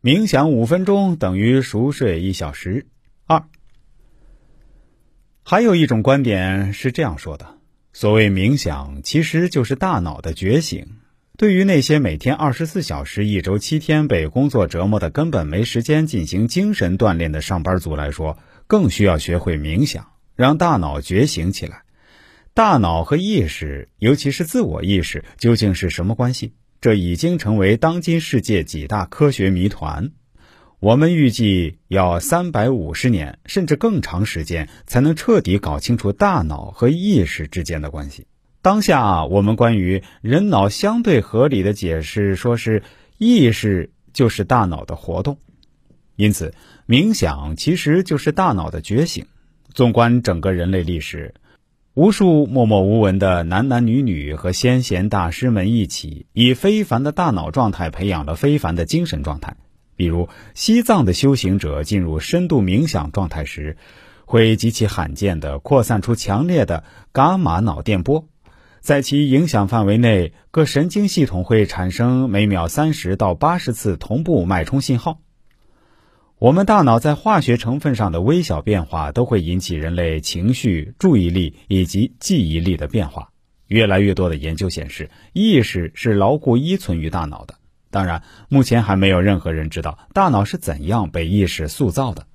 冥想五分钟等于熟睡一小时。二，还有一种观点是这样说的：所谓冥想，其实就是大脑的觉醒。对于那些每天二十四小时、一周七天被工作折磨的，根本没时间进行精神锻炼的上班族来说，更需要学会冥想，让大脑觉醒起来。大脑和意识，尤其是自我意识，究竟是什么关系？这已经成为当今世界几大科学谜团。我们预计要三百五十年，甚至更长时间，才能彻底搞清楚大脑和意识之间的关系。当下，我们关于人脑相对合理的解释，说是意识就是大脑的活动，因此冥想其实就是大脑的觉醒。纵观整个人类历史。无数默默无闻的男男女女和先贤大师们一起，以非凡的大脑状态培养了非凡的精神状态。比如，西藏的修行者进入深度冥想状态时，会极其罕见地扩散出强烈的伽马脑电波，在其影响范围内，各神经系统会产生每秒三十到八十次同步脉冲信号。我们大脑在化学成分上的微小变化，都会引起人类情绪、注意力以及记忆力的变化。越来越多的研究显示，意识是牢固依存于大脑的。当然，目前还没有任何人知道大脑是怎样被意识塑造的。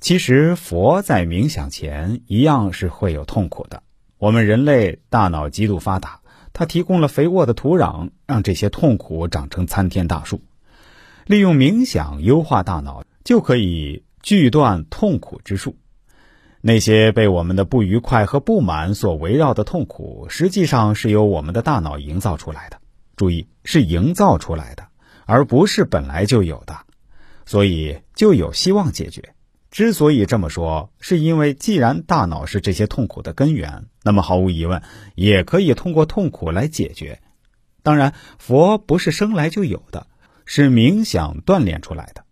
其实，佛在冥想前一样是会有痛苦的。我们人类大脑极度发达，它提供了肥沃的土壤，让这些痛苦长成参天大树。利用冥想优化大脑，就可以锯断痛苦之树。那些被我们的不愉快和不满所围绕的痛苦，实际上是由我们的大脑营造出来的。注意，是营造出来的，而不是本来就有的，所以就有希望解决。之所以这么说，是因为既然大脑是这些痛苦的根源，那么毫无疑问，也可以通过痛苦来解决。当然，佛不是生来就有的。是冥想锻炼出来的。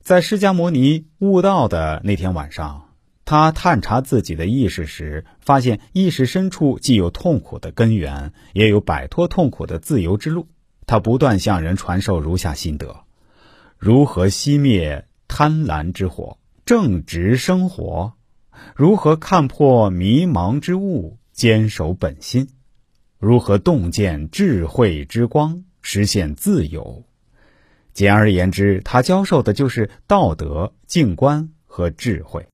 在释迦牟尼悟道的那天晚上，他探查自己的意识时，发现意识深处既有痛苦的根源，也有摆脱痛苦的自由之路。他不断向人传授如下心得：如何熄灭贪婪之火，正直生活；如何看破迷茫之物，坚守本心；如何洞见智慧之光，实现自由。简而言之，他教授的就是道德、静观和智慧。